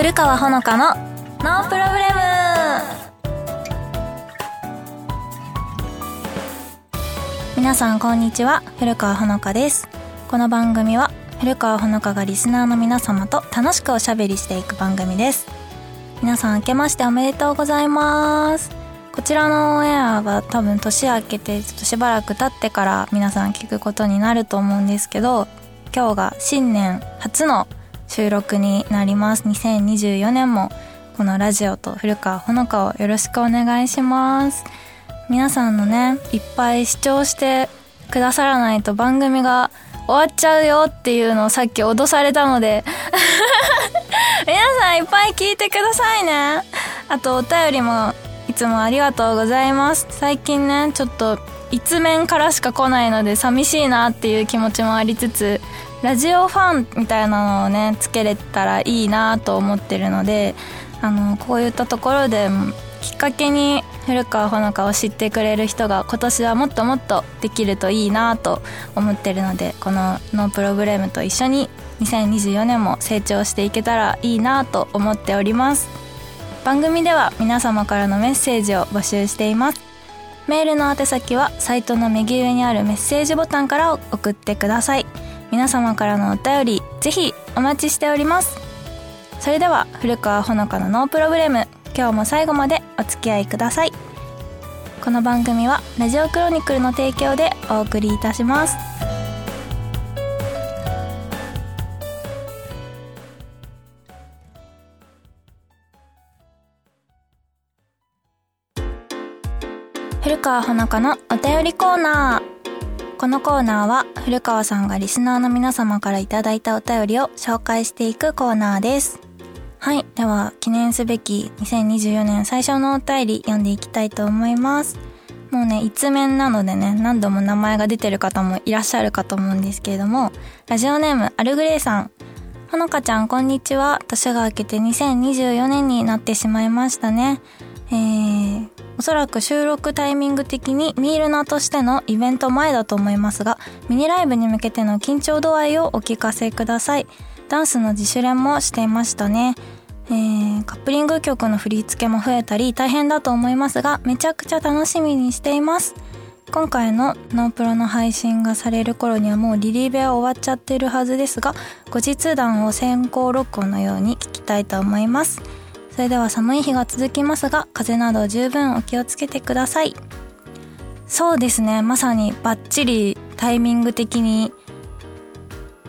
古川ほのかのノープロブレム。皆さんこんにちは。古川ほのかです。この番組は古川ほのかがリスナーの皆様と楽しくおしゃべりしていく番組です。皆さん明けましておめでとうございます。こちらのオンエアは多分年明けてちょっとしばらく経ってから皆さん聞くことになると思うんですけど今日が新年初の収録になります。2024年もこのラジオと古川ほのかをよろしくお願いします。皆さんのねいっぱい視聴してくださらないと番組が終わっちゃうよっていうのをさっき脅されたので。皆さんいっぱい聞いてくださいね。あとお便りもいつもありがとうございます。最近ねちょっと一面からしか来ないので寂しいなっていう気持ちもありつつラジオファンみたいなのをねつけれたらいいなと思ってるのであのこういったところできっかけに古川ほのかを知ってくれる人が今年はもっともっとできるといいなと思ってるのでこの「ノープロブレム」と一緒に2024年も成長していけたらいいなと思っております。番組では皆様からのメッセージを募集しています。メールの宛先はサイトの右上にあるメッセージボタンから送ってください。皆様からのお便りぜひお待ちしております。それでは古川ほのかのノープロブレム今日も最後までお付き合いください。この番組はラジオクロニクルの提供でお送りいたします。古川ほのかのお便りコーナー。このコーナーは古川さんがリスナーの皆様からいただいたお便りを紹介していくコーナーです。はいでは記念すべき2024年最初のお便り読んでいきたいと思います。もうね一面なのでね何度も名前が出てる方もいらっしゃるかと思うんですけれどもラジオネームアルグレイさん。ほのかちゃんこんにちは。年が明けて2024年になってしまいましたね。えー、おそらく収録タイミング的にミールナとしてのイベント前だと思いますが、ミニライブに向けての緊張度合いをお聞かせください。ダンスの自主練もしていましたね。えー、カップリング曲の振り付けも増えたり大変だと思いますが、めちゃくちゃ楽しみにしています。今回のノープロの配信がされる頃にはもうリリーベは終わっちゃってるはずですが、後日談を先行録音のように聞きたいと思います。それでは寒い日が続きますが、風邪など十分お気をつけてください。そうですね、まさにバッチリタイミング的に、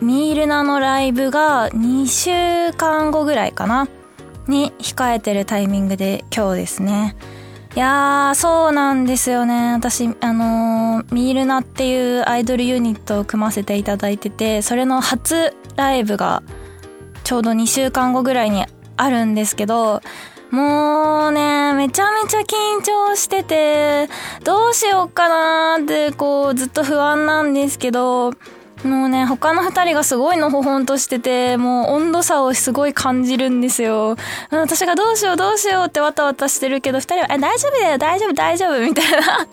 ミールナのライブが2週間後ぐらいかな、に控えてるタイミングで今日ですね。いやー、そうなんですよね。私、あのー、ミールナっていうアイドルユニットを組ませていただいてて、それの初ライブがちょうど2週間後ぐらいにあるんですけど、もうね、めちゃめちゃ緊張してて、どうしようかなーってこうずっと不安なんですけど、もうね、他の二人がすごいのほほんとしてて、もう温度差をすごい感じるんですよ。私がどうしようどうしようってわたわたしてるけど、二人は、え、大丈夫だよ、大丈夫、大丈夫、みたいな。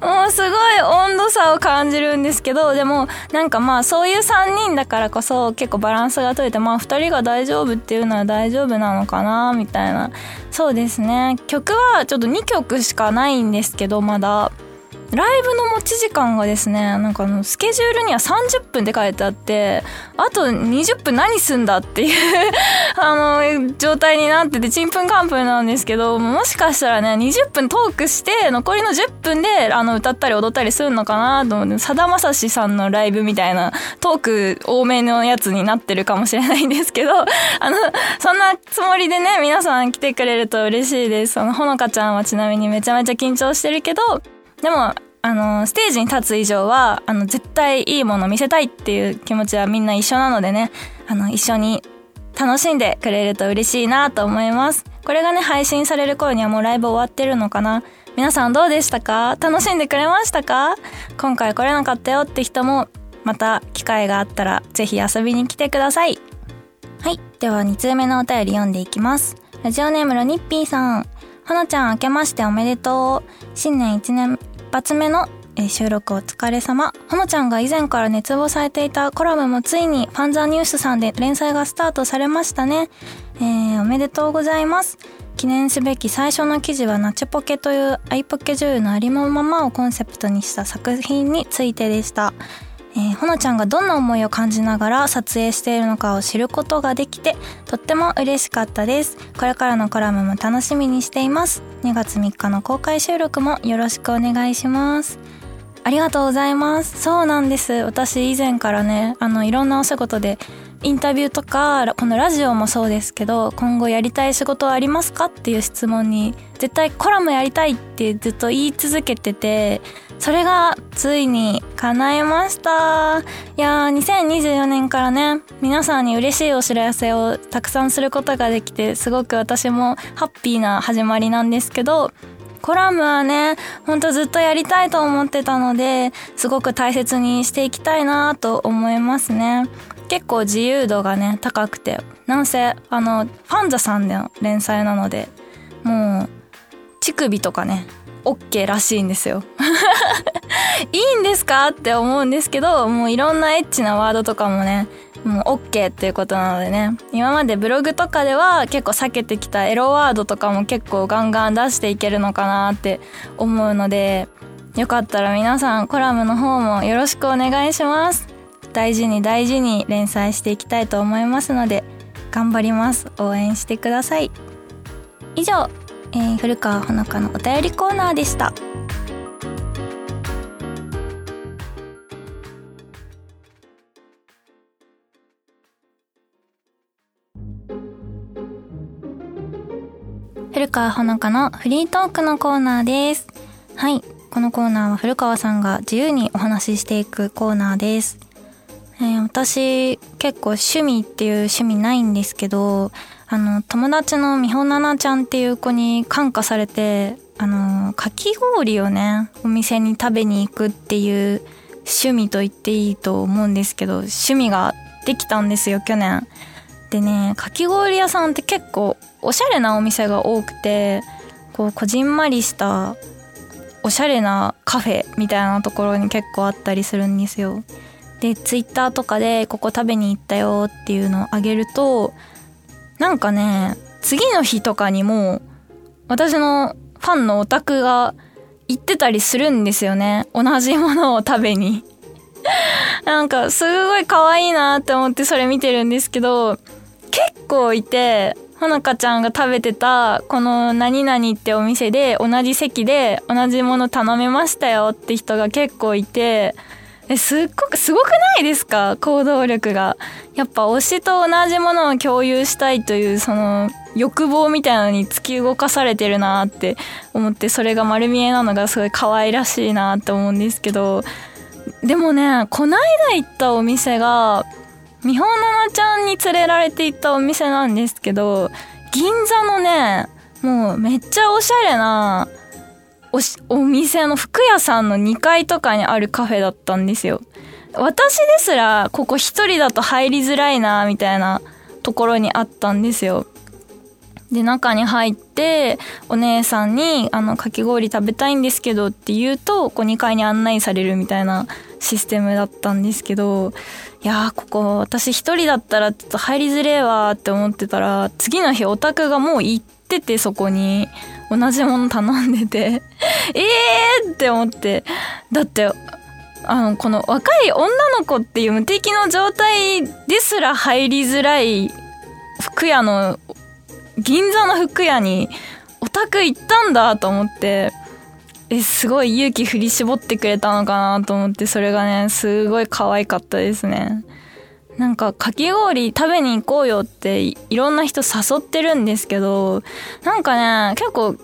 もうすごい温度差を感じるんですけど、でも、なんかまあそういう三人だからこそ結構バランスが取れて、まあ二人が大丈夫っていうのは大丈夫なのかな、みたいな。そうですね。曲はちょっと2曲しかないんですけど、まだ。ライブの持ち時間がですね、なんかあの、スケジュールには30分って書いてあって、あと20分何すんだっていう あの、状態になってて、ちんぷんかんぷんなんですけど、もしかしたらね、20分トークして、残りの10分で、あの、歌ったり踊ったりするのかなと思って、さだまさしさんのライブみたいな、トーク多めのやつになってるかもしれないんですけど、あの、そんなつもりでね、皆さん来てくれると嬉しいです。あの、ほのかちゃんはちなみにめちゃめちゃ緊張してるけど、でも、あの、ステージに立つ以上は、あの、絶対いいもの見せたいっていう気持ちはみんな一緒なのでね、あの、一緒に楽しんでくれると嬉しいなと思います。これがね、配信される頃にはもうライブ終わってるのかな皆さんどうでしたか？楽しんでくれましたか？今回来れなかったよって人も、また機会があったらぜひ遊びに来てください。はい。では2通目のお便り読んでいきます。ラジオネームのニッピーさん。ほのちゃん明けましておめでとう。新年1年発目の、収録お疲れ様。ほのちゃんが以前から熱望されていたコラムもついにファンザニュースさんで連載がスタートされましたね。えー、おめでとうございます。記念すべき最初の記事はナチポケというアイポケ女優のありのままをコンセプトにした作品についてでした。えー、ほのちゃんがどんな思いを感じながら撮影しているのかを知ることができて、とっても嬉しかったです。これからのコラムも楽しみにしています。2月3日の公開収録もよろしくお願いします。ありがとうございます。そうなんです。私以前からね、あの、いろんなお仕事でインタビューとか、このラジオもそうですけど、今後やりたい仕事はありますかっていう質問に、絶対コラムやりたいってずっと言い続けてて、それがついに叶いました。いやー、2024年からね、皆さんに嬉しいお知らせをたくさんすることができて、すごく私もハッピーな始まりなんですけど、コラムはね、ほんとずっとやりたいと思ってたので、すごく大切にしていきたいなと思いますね。結構自由度がね、高くて。なんせ、あの、ファンザさんの連載なので、もう、乳首とかね、OK らしいんですよ。いいんですか？って思うんですけど、もういろんなエッチなワードとかもね、もう OK っていうことなのでね。今までブログとかでは結構避けてきたエロワードとかも結構ガンガン出していけるのかなって思うので、よかったら皆さんコラムの方もよろしくお願いします。大事に大事に連載していきたいと思いますので、頑張ります。応援してください。以上、えー、古川ほのかのお便りコーナーでした。古川ほのかのフリートークのコーナーです。はい。このコーナーは古川さんが自由にお話ししていくコーナーです。え、私結構趣味っていう趣味ないんですけど、あの、友達の美穂奈々ちゃんっていう子に感化されて、あの、かき氷をね、お店に食べに行くっていう趣味と言っていいと思うんですけど、趣味ができたんですよ、去年。でね、かき氷屋さんって結構おしゃれなお店が多くて、こう、こじんまりしたおしゃれなカフェみたいなところに結構あったりするんですよ。で、ツイッターとかでここ食べに行ったよっていうのをあげると、なんかね、次の日とかにも、私のファンのオタクが行ってたりするんですよね。同じものを食べに。なんか、すごい可愛いなって思ってそれ見てるんですけど、結構いて、ほのかちゃんが食べてた、この何々ってお店で同じ席で同じもの頼めましたよって人が結構いて、え、すっごく、すごくないですか？行動力が。やっぱ推しと同じものを共有したいという、その、欲望みたいなのに突き動かされてるなって思って、それが丸見えなのがすごい可愛らしいなって思うんですけど、でもね、こないだ行ったお店が、美穂奈々ちゃんに連れられて行ったお店なんですけど、銀座のね、もうめっちゃおしゃれな、おし、お店の服屋さんの2階とかにあるカフェだったんですよ。私ですら、ここ一人だと入りづらいな、みたいなところにあったんですよ。で、中に入って、お姉さんに、あの、かき氷食べたいんですけどって言うと、こう2階に案内されるみたいなシステムだったんですけど、いやー、ここ、私一人だったらちょっと入りづれえわーって思ってたら、次の日オタクがもう行ってて、そこに。同じもの頼んでてえ えーって思って。だって、あの、この若い女の子っていう無敵の状態ですら入りづらい服屋の、銀座の服屋にオタク行ったんだと思って、え、すごい勇気振り絞ってくれたのかなと思って、それがね、すごい可愛かったですね。なんか、かき氷食べに行こうよっていろんな人誘ってるんですけど、なんかね、結構、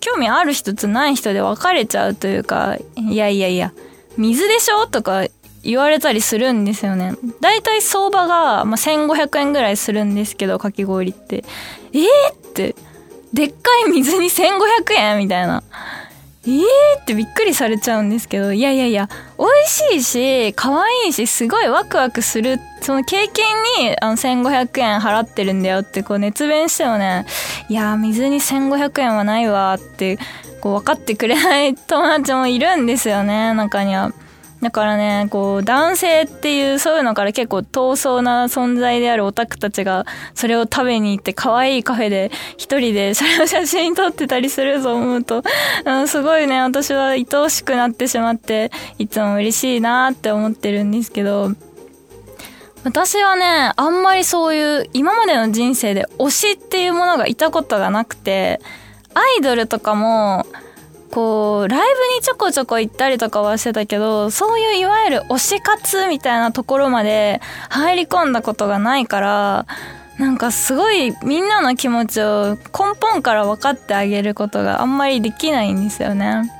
興味ある人とない人で分かれちゃうというか、いやいやいや、水でしょとか言われたりするんですよね。だいたい相場が、まあ、1500円ぐらいするんですけど、かき氷って。えーって、でっかい水に1500円みたいな。えーってびっくりされちゃうんですけど、いやいやいや、美味しいし、可愛いし、すごいワクワクする、その経験にあの1500円払ってるんだよってこう熱弁してもね、いや、水に1500円はないわーってこう分かってくれない友達もいるんですよね中には。だからね、こう、男性っていう、そういうのから結構遠そうな存在であるオタクたちが、それを食べに行って可愛いカフェで一人でそれを写真撮ってたりすると思うと、すごいね、私は愛おしくなってしまって、いつも嬉しいなって思ってるんですけど、私はね、あんまりそういう、今までの人生で推しっていうものがいたことがなくて、アイドルとかも、こう、ライブにちょこちょこ行ったりとかはしてたけど、そういういわゆる推し活みたいなところまで入り込んだことがないから、なんかすごいみんなの気持ちを根本から分かってあげることがあんまりできないんですよね。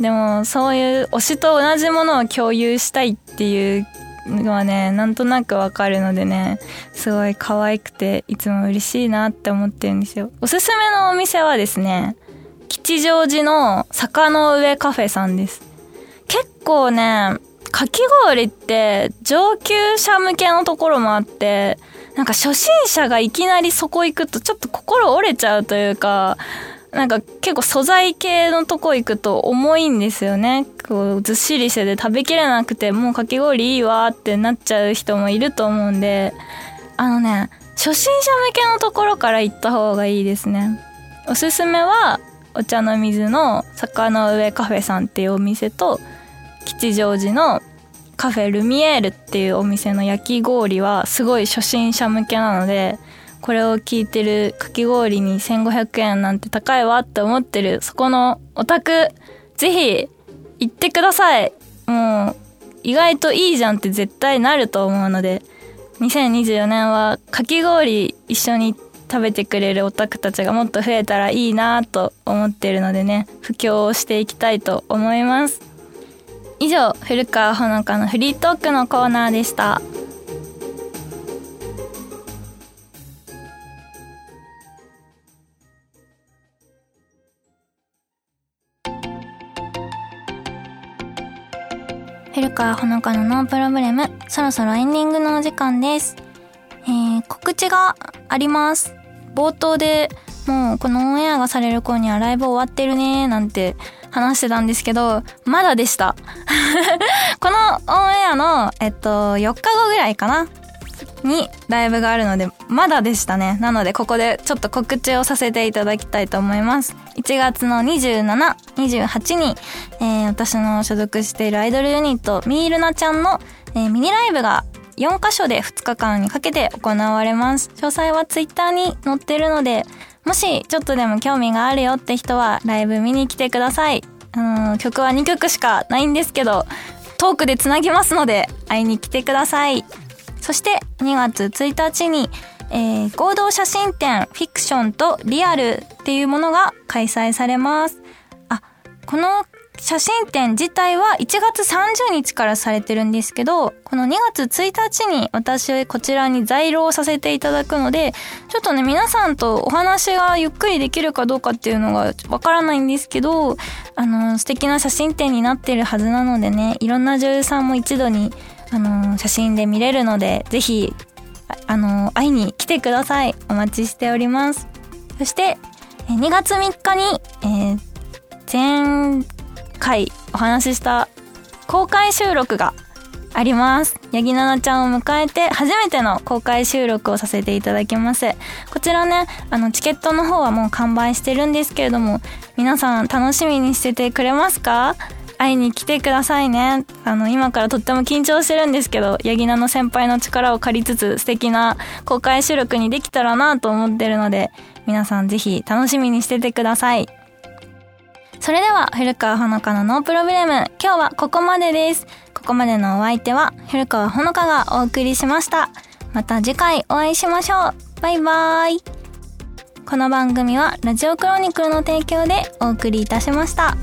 でもそういう推しと同じものを共有したいっていうのはね、なんとなくわかるのでね、すごい可愛くていつも嬉しいなって思ってるんですよ。おすすめのお店はですね、吉祥寺の坂の上カフェさんです。結構ね、かき氷って上級者向けのところもあって、なんか初心者がいきなりそこ行くとちょっと心折れちゃうというか、なんか結構素材系のとこ行くと重いんですよね。こうずっしりしてて食べきれなくてもうかき氷いいわってなっちゃう人もいると思うんで、あのね、初心者向けのところから行った方がいいですね。おすすめはお茶の水の坂の上カフェさんっていうお店と吉祥寺のカフェルミエールっていうお店の焼き氷はすごい初心者向けなのでこれを聞いてるかき氷に1500円なんて高いわって思ってるそこのお宅ぜひ行ってください。もう意外といいじゃんって絶対なると思うので2024年はかき氷一緒に行って食べてくれるオタクたちがもっと増えたらいいなと思ってるのでね、布教をしていきたいと思います。以上、古川ほのかのフリートークのコーナーでした。古川ほのかのノープロブレム、そろそろエンディングのお時間です。えー、告知があります。冒頭でもうこのオンエアがされる頃にはライブ終わってるねーなんて話してたんですけど、まだでした。このオンエアの、えっと、4日後ぐらいかな？にライブがあるので、まだでしたね。なので、ここでちょっと告知をさせていただきたいと思います。1月の27、28に、えー、私の所属しているアイドルユニット、ミールナちゃんの、えー、ミニライブが4カ所で2日間にかけて行われます。詳細はツイッターに載ってるので、もしちょっとでも興味があるよって人はライブ見に来てください。あの曲は2曲しかないんですけど、トークでつなぎますので会いに来てください。そして2月1日に、えー、合同写真展フィクションとリアルっていうものが開催されます。あ、この写真展自体は1月30日からされてるんですけど、この2月1日に私こちらに在廊させていただくので、ちょっとね、皆さんとお話がゆっくりできるかどうかっていうのがわからないんですけど、あの、素敵な写真展になってるはずなのでね、いろんな女優さんも一度に、あの、写真で見れるので、ぜひ、あの、会いに来てください。お待ちしております。そして、2月3日に、えー、前回お話しした公開収録があります。ヤギナナちゃんを迎えて初めての公開収録をさせていただきます。こちらね、あの、チケットの方はもう完売してるんですけれども、皆さん楽しみにしててくれますか？会いに来てくださいね。あの、今からとっても緊張してるんですけど、ヤギナの先輩の力を借りつつ素敵な公開収録にできたらなと思ってるので、皆さんぜひ楽しみにしててください。それでは、古川ほのかのノープロブレム。今日はここまでです。ここまでのお相手は、古川ほのかがお送りしました。また次回お会いしましょう。バイバーイ。この番組は、ラジオクロニクルの提供でお送りいたしました。